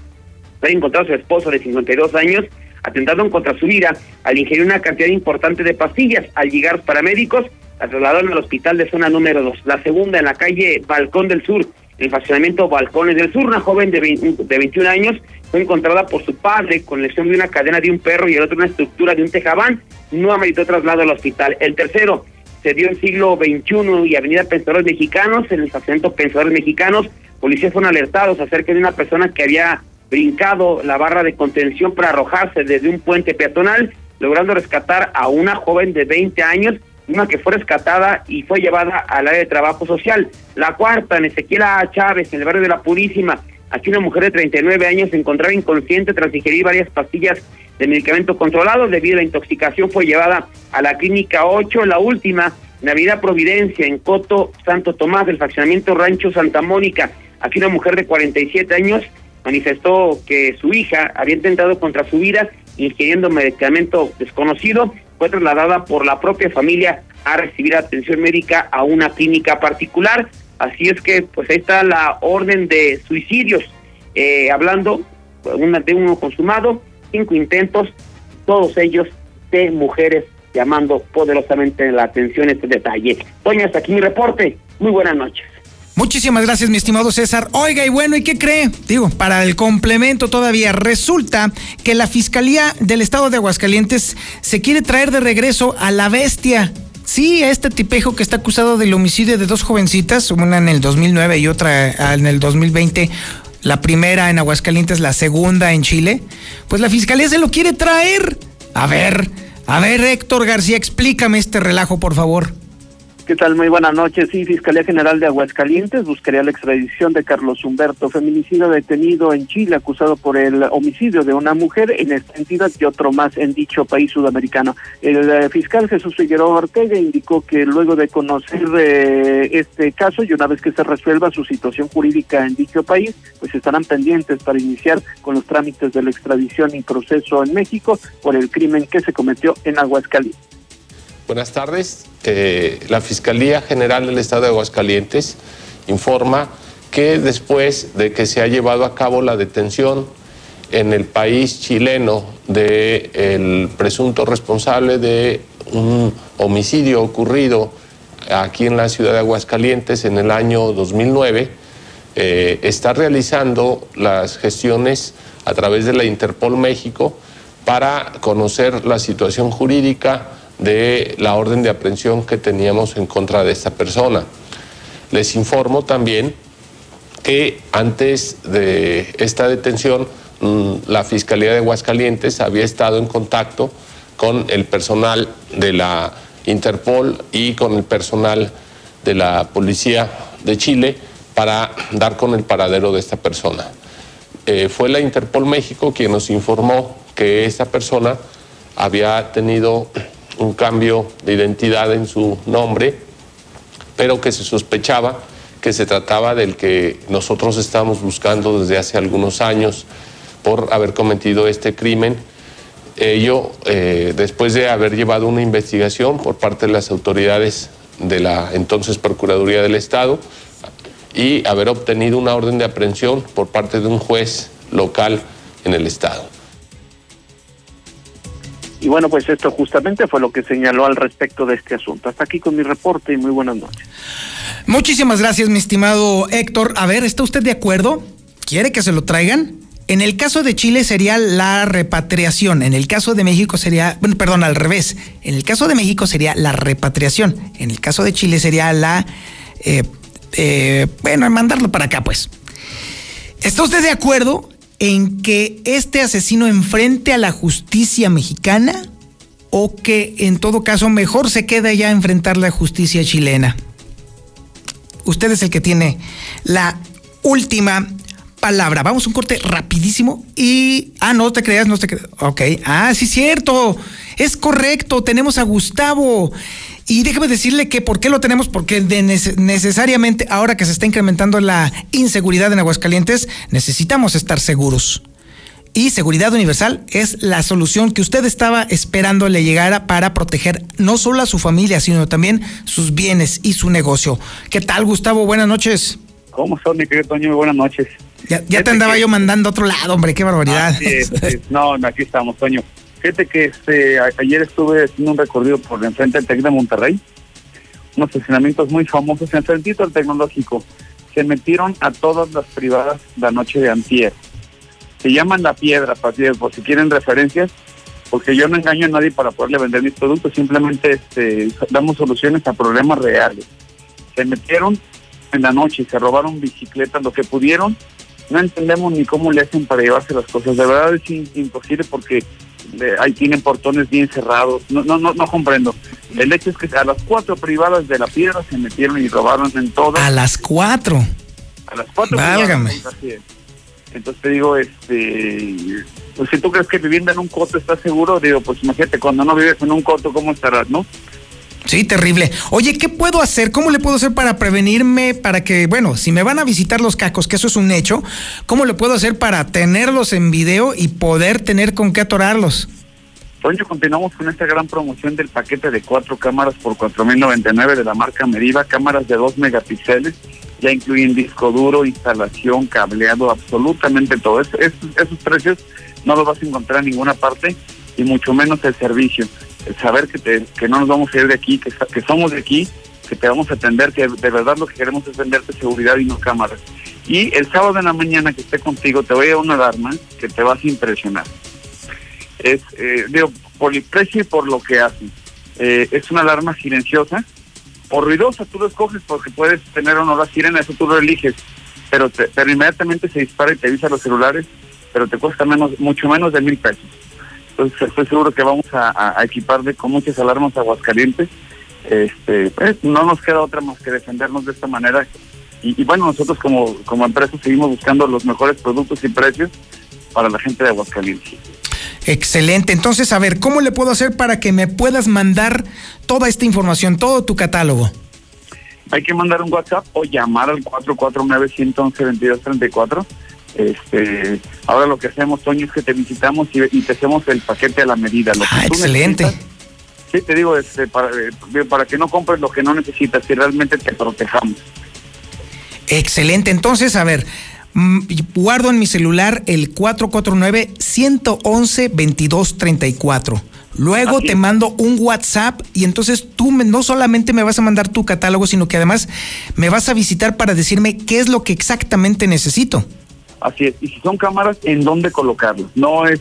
haber encontrado a su esposo de 52 años atentado contra su vida al ingerir una cantidad importante de pastillas. Al llegar paramédicos, la trasladaron al hospital de zona número 2. La segunda en la calle Balcón del Sur, en el fraccionamiento Balcones del Sur, una joven de, 20 de 21 años fue encontrada por su padre con lesión de una cadena de un perro y el otro una estructura de un tejabán. No ameritó traslado al hospital. El tercero se dio en siglo XXI y Avenida Pensadores Mexicanos, en el fraccionamiento Pensadores Mexicanos. Policías fueron alertados acerca de una persona que había brincado la barra de contención para arrojarse desde un puente peatonal, logrando rescatar a una joven de 20 años, una que fue rescatada y fue llevada al área de trabajo social. La cuarta, en Ezequiel A. Chávez, en el barrio de La Purísima, aquí una mujer de 39 años se encontraba inconsciente tras ingerir varias pastillas de medicamento controlado. Debido a la intoxicación fue llevada a la clínica 8, la última, Navidad Providencia, en Coto Santo Tomás, del fraccionamiento Rancho Santa Mónica. Aquí una mujer de 47 años manifestó que su hija había intentado contra su vida ingiriendo medicamento desconocido, fue trasladada por la propia familia a recibir atención médica a una clínica particular. Así es que, pues ahí está la orden de suicidios, eh, hablando una, de uno consumado, cinco intentos, todos ellos de mujeres, llamando poderosamente la atención este detalle. Doña, hasta aquí mi reporte. Muy buenas noches. Muchísimas gracias, mi estimado César. Oiga, y bueno, ¿y qué cree? Digo, para el complemento todavía, resulta que la Fiscalía del Estado de Aguascalientes se quiere traer de regreso a la bestia. Sí, a este tipejo que está acusado del homicidio de dos jovencitas, una en el 2009 y otra en el 2020 la primera en Aguascalientes, la segunda en Chile, pues la fiscalía se lo quiere traer. A ver, a ver, Héctor García, explícame este relajo, por favor. ¿Qué tal? Muy buenas noches. Sí, Fiscalía General de Aguascalientes buscaría la extradición de Carlos Humberto, feminicida detenido en Chile, acusado por el homicidio de una mujer en esta entidad y otro más en dicho país sudamericano. El eh, fiscal Jesús Figueroa Ortega indicó que luego de conocer eh, este caso y una vez que se resuelva su situación jurídica en dicho país, pues estarán pendientes para iniciar con los trámites de la extradición y proceso en México por el crimen que se cometió en Aguascalientes. Buenas tardes. Eh, la Fiscalía General del Estado de Aguascalientes informa que después de que se ha llevado a cabo la detención en el país chileno del presunto responsable de un homicidio ocurrido aquí en la ciudad de Aguascalientes en el año 2009, eh, está realizando las gestiones a través de la Interpol México para conocer la situación jurídica de la orden de aprehensión que teníamos en contra de esta persona. Les informo también que antes de esta detención mm, la Fiscalía de Aguascalientes había estado en contacto con el personal de la Interpol y con el personal de la Policía de Chile para dar con el paradero de esta persona. Eh, fue la Interpol México quien nos informó que esta persona había tenido un cambio de identidad en su nombre, pero que se sospechaba que se trataba del que nosotros estamos buscando desde hace algunos años por haber cometido este crimen. Ello, eh, después de haber llevado una investigación por parte de las autoridades de la entonces Procuraduría del Estado y haber obtenido una orden de aprehensión por parte de un juez local en el Estado. Y bueno, pues esto justamente fue lo que señaló al respecto de este asunto. Hasta aquí con mi reporte y muy buenas noches. Muchísimas gracias, mi estimado Héctor. A ver, ¿está usted de acuerdo? ¿Quiere que se lo traigan? En el caso de Chile sería la repatriación, en el caso de México sería, bueno, perdón, al revés. En el caso de México sería la repatriación, en el caso de Chile sería la, eh, eh, bueno, mandarlo para acá, pues. ¿Está usted de acuerdo en que este asesino enfrente a la justicia mexicana o que en todo caso mejor se queda ya a enfrentar la justicia chilena. Usted es el que tiene la última palabra. Vamos a un corte rapidísimo y... Ah, no te creas, no te creas. Ok. Ah, sí, cierto. Es correcto. Tenemos a Gustavo. Y déjeme decirle que por qué lo tenemos, porque de necesariamente ahora que se está incrementando la inseguridad en Aguascalientes, necesitamos estar seguros. Y Seguridad Universal es la solución que usted estaba esperando le llegara para proteger no solo a su familia, sino también sus bienes y su negocio. ¿Qué tal, Gustavo? Buenas noches. ¿Cómo son, mi querido Toño? Buenas noches. Ya, te andaba yo mandando a otro lado, hombre, qué barbaridad. No, aquí estamos, Toño. Fíjate que este, ayer estuve haciendo un recorrido por enfrente del TEC de Monterrey, unos estacionamientos muy famosos, enfrentito al tecnológico. Se metieron a todas las privadas la noche de antier. Se llaman La Piedra, por si quieren referencias, porque yo no engaño a nadie para poderle vender mis productos, simplemente este, damos soluciones a problemas reales. Se metieron en la noche se robaron bicicletas, lo que pudieron. No entendemos ni cómo le hacen para llevarse las cosas. De verdad es imposible porque ahí tienen portones bien cerrados. No, no, no, no comprendo. El hecho es que a las cuatro privadas de la piedra se metieron y robaron en todas. A las cuatro. A las cuatro. Válgame. Entonces te digo, este, pues si tú crees que viviendo en un coto estás seguro, digo, pues imagínate cuando no vives en un coto, ¿cómo estarás, no? Sí, terrible. Oye, ¿qué puedo hacer? ¿Cómo le puedo hacer para prevenirme? Para que, bueno, si me van a visitar los cacos, que eso es un hecho, ¿cómo le puedo hacer para tenerlos en video y poder tener con qué atorarlos? Toño, continuamos con esta gran promoción del paquete de cuatro cámaras por 4.099 de la marca Meriva, cámaras de 2 megapíxeles, ya incluyen disco duro, instalación, cableado, absolutamente todo. esos precios no los vas a encontrar en ninguna parte y mucho menos el servicio saber que, te, que no nos vamos a ir de aquí, que, que somos de aquí, que te vamos a atender, que de verdad lo que queremos es venderte seguridad y no cámaras. Y el sábado en la mañana que esté contigo te voy a una alarma que te vas a impresionar. Es, eh, digo, por el precio y por lo que hacen. Eh, es una alarma silenciosa o ruidosa, tú lo escoges porque puedes tener o no la sirena, eso tú lo eliges, pero, pero inmediatamente se dispara y te avisa los celulares, pero te cuesta menos, mucho menos de mil pesos. Entonces estoy seguro que vamos a, equiparle con muchas alarmas aguascalientes. Este, pues, no nos queda otra más que defendernos de esta manera. Y, bueno, nosotros como, como empresa seguimos buscando los mejores productos y precios para la gente de Aguascalientes. Excelente. Entonces, a ver, ¿cómo le puedo hacer para que me puedas mandar toda esta información, todo tu catálogo? Hay que mandar un WhatsApp o llamar al 449-111-2234 este, ahora lo que hacemos, Toño, es que te visitamos y, te hacemos el paquete a la medida. Lo ah, excelente. Sí, te digo, este, para, eh, para que no compres lo que no necesitas y realmente te protejamos. Excelente. Entonces, a ver, mm, guardo en mi celular el 449-111-2234. Luego te mando un WhatsApp y entonces tú no solamente me vas a mandar tu catálogo, sino que además me vas a visitar para decirme qué es lo que exactamente necesito. Así es. Y si son cámaras, ¿en dónde colocarlas? No es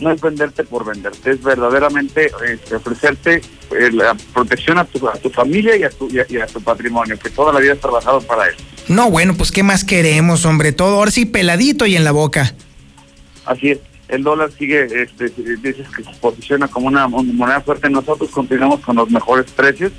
no es venderte por venderte, es verdaderamente este, ofrecerte eh, la protección a tu, a tu familia y a tu, y a, tu patrimonio, que toda la vida has trabajado para eso. No, bueno, pues ¿qué más queremos, hombre? Todo ahora sí peladito y en la boca. Así es. El dólar sigue, este, dices que se posiciona como una moneda fuerte. Nosotros continuamos con los mejores precios.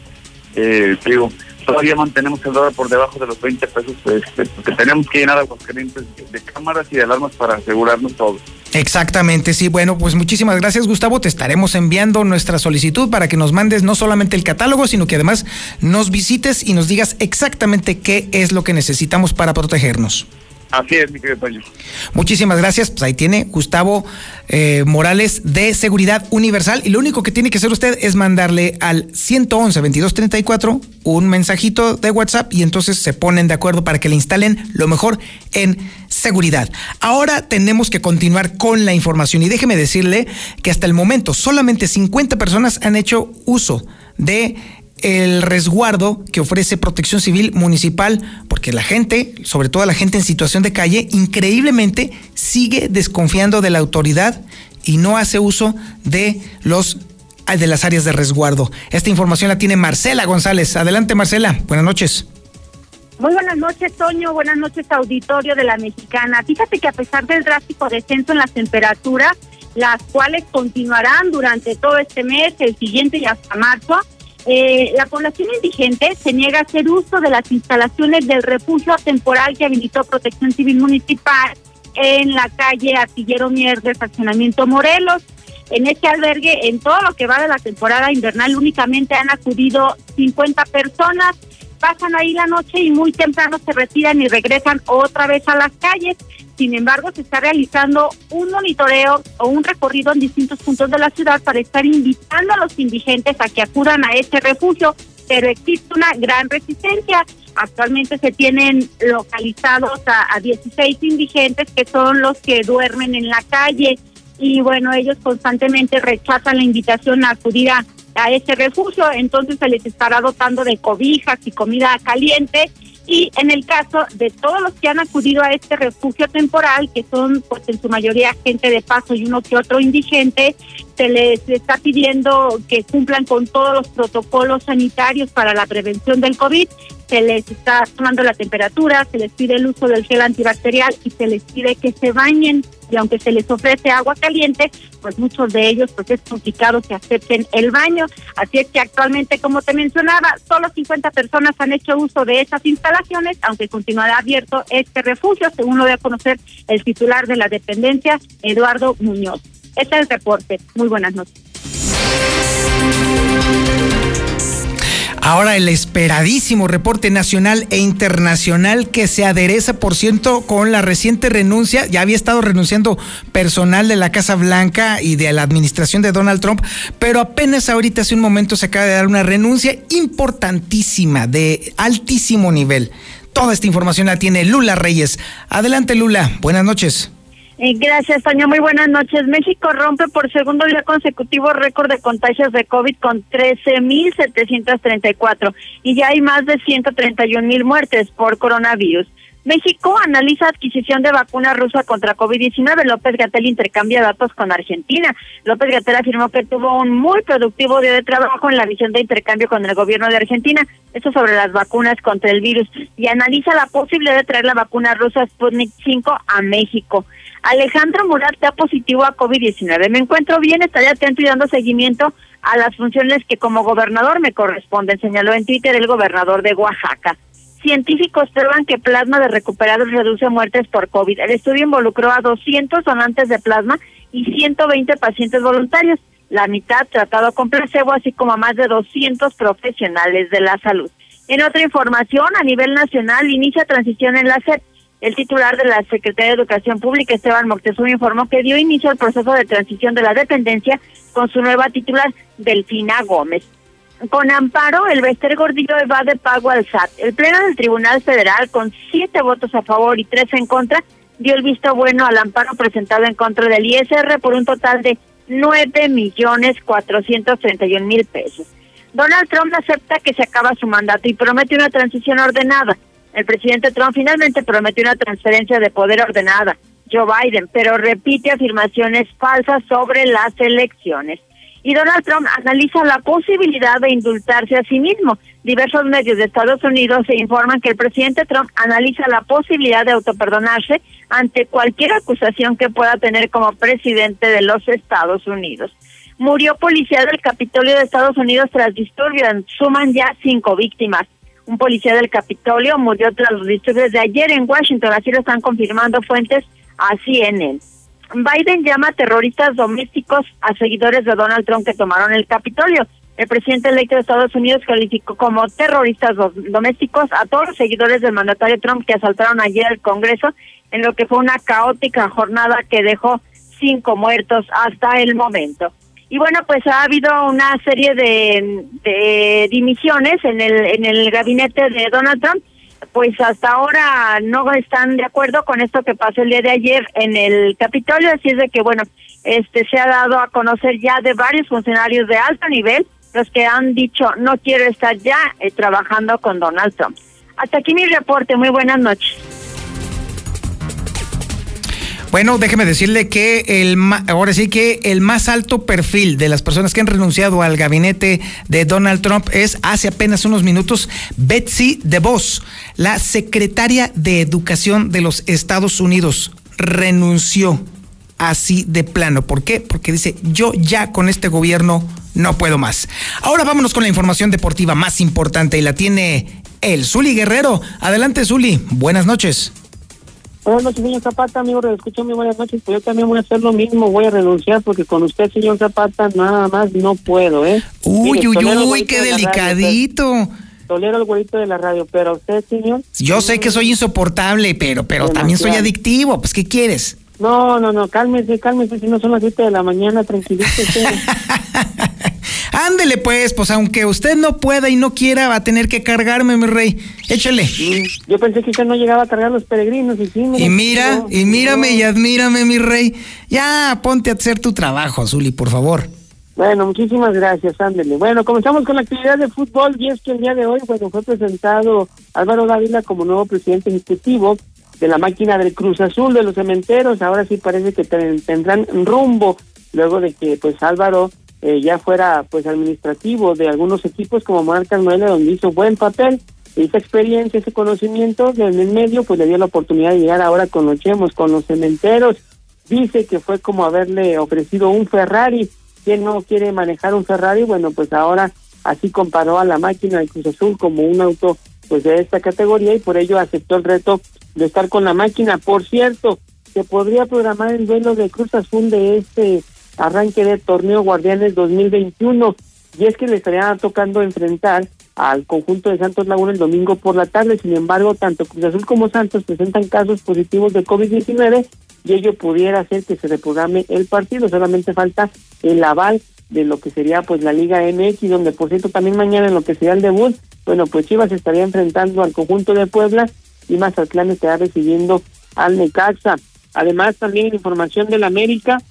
Eh, digo, todavía mantenemos el dólar por debajo de los 20 pesos, este, porque tenemos que llenar a los clientes de cámaras y de alarmas para asegurarnos todo. Exactamente, sí. Bueno, pues muchísimas gracias, Gustavo. Te estaremos enviando nuestra solicitud para que nos mandes no solamente el catálogo, sino que además nos visites y nos digas exactamente qué es lo que necesitamos para protegernos. Así es, mi querido Toño. Muchísimas gracias. Pues ahí tiene Gustavo eh, Morales de Seguridad Universal. Y lo único que tiene que hacer usted es mandarle al 111-2234 un mensajito de WhatsApp y entonces se ponen de acuerdo para que le instalen lo mejor en seguridad. Ahora tenemos que continuar con la información y déjeme decirle que hasta el momento solamente 50 personas han hecho uso de el resguardo que ofrece Protección Civil Municipal, porque la gente, sobre todo la gente en situación de calle, increíblemente sigue desconfiando de la autoridad y no hace uso de los de las áreas de resguardo. Esta información la tiene Marcela González. Adelante, Marcela. Buenas noches. Muy buenas noches, Toño. Buenas noches, auditorio de la Mexicana. Fíjate que a pesar del drástico descenso en las temperaturas, las cuales continuarán durante todo este mes, el siguiente y hasta marzo, eh, la población indigente se niega a hacer uso de las instalaciones del refugio temporal que habilitó Protección Civil Municipal en la calle Artillero Mier de Fraccionamiento Morelos. En este albergue, en todo lo que va de la temporada invernal, únicamente han acudido 50 personas, pasan ahí la noche y muy temprano se retiran y regresan otra vez a las calles. Sin embargo, se está realizando un monitoreo o un recorrido en distintos puntos de la ciudad para estar invitando a los indigentes a que acudan a este refugio, pero existe una gran resistencia. Actualmente se tienen localizados a, a 16 indigentes que son los que duermen en la calle y bueno, ellos constantemente rechazan la invitación a acudir a, a este refugio, entonces se les estará dotando de cobijas y comida caliente. Y en el caso de todos los que han acudido a este refugio temporal, que son pues en su mayoría gente de paso y uno que otro indigente, se les está pidiendo que cumplan con todos los protocolos sanitarios para la prevención del COVID, se les está tomando la temperatura, se les pide el uso del gel antibacterial y se les pide que se bañen y aunque se les ofrece agua caliente, pues muchos de ellos pues es complicado que acepten el baño. Así es que actualmente, como te mencionaba, solo 50 personas han hecho uso de esas instalaciones, aunque continuará abierto este refugio, según lo dio a conocer el titular de la dependencia, Eduardo Muñoz. Este es el reporte. Muy buenas noches. Ahora el esperadísimo reporte nacional e internacional que se adereza, por ciento, con la reciente renuncia. Ya había estado renunciando personal de la Casa Blanca y de la administración de Donald Trump, pero apenas ahorita, hace un momento, se acaba de dar una renuncia importantísima, de altísimo nivel. Toda esta información la tiene Lula Reyes. Adelante, Lula. Buenas noches. Eh, gracias, Tania. Muy buenas noches. México rompe por segundo día consecutivo récord de contagios de COVID con 13.734 y ya hay más de 131.000 muertes por coronavirus. México analiza adquisición de vacuna rusa contra COVID-19. López Gatel intercambia datos con Argentina. López Gatel afirmó que tuvo un muy productivo día de trabajo en la visión de intercambio con el gobierno de Argentina. Esto sobre las vacunas contra el virus. Y analiza la posibilidad de traer la vacuna rusa Sputnik 5 a México. Alejandro Murat da positivo a COVID-19. Me encuentro bien, estaré atento y dando seguimiento a las funciones que como gobernador me corresponden, señaló en Twitter el gobernador de Oaxaca. Científicos prueban que plasma de recuperados reduce muertes por COVID. El estudio involucró a 200 donantes de plasma y 120 pacientes voluntarios, la mitad tratado con placebo, así como a más de 200 profesionales de la salud. En otra información, a nivel nacional, inicia transición en la SEP. El titular de la Secretaría de Educación Pública, Esteban Moctezuma, informó que dio inicio al proceso de transición de la dependencia con su nueva titular, Delfina Gómez. Con amparo, el Bester Gordillo evade pago al SAT. El Pleno del Tribunal Federal, con siete votos a favor y tres en contra, dio el visto bueno al amparo presentado en contra del ISR por un total de nueve millones cuatrocientos treinta y un mil pesos. Donald Trump acepta que se acaba su mandato y promete una transición ordenada. El presidente Trump finalmente prometió una transferencia de poder ordenada, Joe Biden, pero repite afirmaciones falsas sobre las elecciones y Donald Trump analiza la posibilidad de indultarse a sí mismo. Diversos medios de Estados Unidos se informan que el presidente Trump analiza la posibilidad de autoperdonarse ante cualquier acusación que pueda tener como presidente de los Estados Unidos. Murió policía del Capitolio de Estados Unidos tras disturbios, suman ya cinco víctimas. Un policía del Capitolio murió tras los disturbios de ayer en Washington, así lo están confirmando fuentes a CNN. Biden llama terroristas domésticos a seguidores de Donald Trump que tomaron el Capitolio. El presidente electo de Estados Unidos calificó como terroristas domésticos a todos los seguidores del mandatario Trump que asaltaron ayer el Congreso en lo que fue una caótica jornada que dejó cinco muertos hasta el momento. Y bueno, pues ha habido una serie de, de dimisiones en el en el gabinete de Donald Trump pues hasta ahora no están de acuerdo con esto que pasó el día de ayer en el Capitolio, así es de que bueno, este se ha dado a conocer ya de varios funcionarios de alto nivel los que han dicho no quiero estar ya eh, trabajando con Donald Trump. Hasta aquí mi reporte, muy buenas noches. Bueno, déjeme decirle que el ahora sí que el más alto perfil de las personas que han renunciado al gabinete de Donald Trump es hace apenas unos minutos Betsy DeVos, la secretaria de Educación de los Estados Unidos, renunció así de plano. ¿Por qué? Porque dice, yo ya con este gobierno no puedo más. Ahora vámonos con la información deportiva más importante y la tiene el Zuli Guerrero. Adelante, Zuli. Buenas noches. Buenas noches, señor Zapata, amigo, escucho muy buenas noches. Pues yo también voy a hacer lo mismo, voy a renunciar porque con usted, señor Zapata, nada más no puedo, ¿eh? Uy, uy, uy, qué delicadito. tolero el güerito de la radio, pero usted, señor. Yo sé que soy insoportable, pero, pero también soy adictivo. Pues, ¿qué quieres? No, no, no, cálmese, cálmese, si no son las 7 de la mañana, tranquilícese. Ándele pues, pues aunque usted no pueda y no quiera, va a tener que cargarme, mi rey. Échale. Yo pensé que usted no llegaba a cargar los peregrinos y sí. y mira, y mírame y admírame, mi rey. Ya, ponte a hacer tu trabajo, Azuli, por favor. Bueno, muchísimas gracias, ándele. Bueno, comenzamos con la actividad de fútbol y es que el día de hoy, bueno, fue presentado Álvaro Dávila como nuevo presidente ejecutivo de la máquina del Cruz Azul de los cementeros. Ahora sí parece que tendrán rumbo luego de que pues Álvaro eh, ya fuera pues administrativo de algunos equipos como Marca Noel, donde hizo buen papel. Esa experiencia, ese conocimiento en el medio, pues le dio la oportunidad de llegar ahora con los Chemos, con los cementeros. Dice que fue como haberle ofrecido un Ferrari. ¿Quién no quiere manejar un Ferrari? Bueno, pues ahora así comparó a la máquina de Cruz Azul como un auto pues de esta categoría y por ello aceptó el reto de estar con la máquina. Por cierto, se podría programar el duelo de Cruz Azul de este arranque del torneo Guardianes 2021 y es que le estaría tocando enfrentar al conjunto de Santos Laguna el domingo por la tarde. Sin embargo, tanto Cruz Azul como Santos presentan casos positivos de COVID-19 y ello pudiera hacer que se reprograme el partido. Solamente falta el aval de lo que sería pues la Liga MX, donde por cierto también mañana en lo que sería el debut, bueno, pues Chivas estaría enfrentando al conjunto de Puebla y Mazatlán estará recibiendo al Necaxa. Además, también información del América,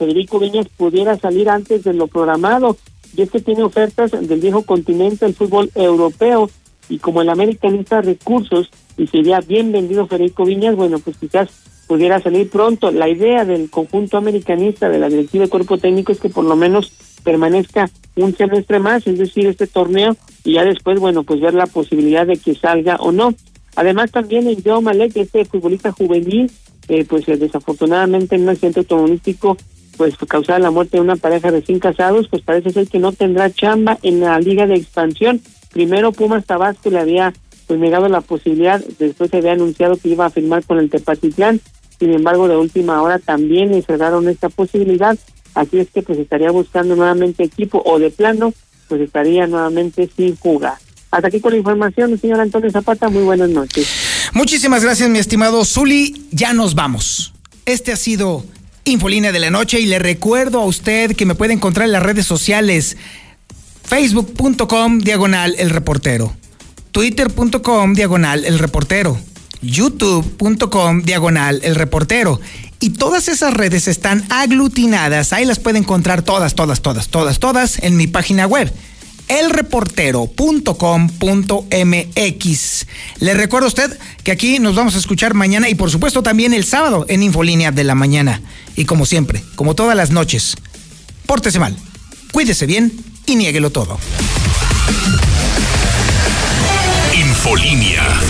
Federico Viñas pudiera salir antes de lo programado. Y es que tiene ofertas del viejo continente, el fútbol europeo, y como el América necesita recursos y sería bien vendido Federico Viñas, bueno, pues quizás pudiera salir pronto. La idea del conjunto americanista, de la directiva de cuerpo técnico, es que por lo menos permanezca un semestre más, es decir, este torneo, y ya después, bueno, pues ver la posibilidad de que salga o no. Además, también el Joe Malek, este futbolista juvenil, eh, pues eh, desafortunadamente en un accidente automovilístico pues causada la muerte de una pareja recién casados, pues parece ser que no tendrá chamba en la liga de expansión. Primero Pumas Tabasco le había pues negado la posibilidad, después se había anunciado que iba a firmar con el Tepatitlán, sin embargo de última hora también le cerraron esta posibilidad, así es que pues estaría buscando nuevamente equipo o de plano, pues estaría nuevamente sin jugar. Hasta aquí con la información, señor Antonio Zapata, muy buenas noches. Muchísimas gracias, mi estimado Zuli, ya nos vamos. Este ha sido Infolínea de la Noche y le recuerdo a usted que me puede encontrar en las redes sociales facebook.com diagonal el reportero, twitter.com diagonal el reportero, youtube.com diagonal el reportero. Y todas esas redes están aglutinadas, ahí las puede encontrar todas, todas, todas, todas, todas en mi página web elreportero.com.mx. Le recuerdo a usted que aquí nos vamos a escuchar mañana y por supuesto también el sábado en Infolínea de la mañana. Y como siempre, como todas las noches, pórtese mal, cuídese bien y niéguelo todo. Infolínea.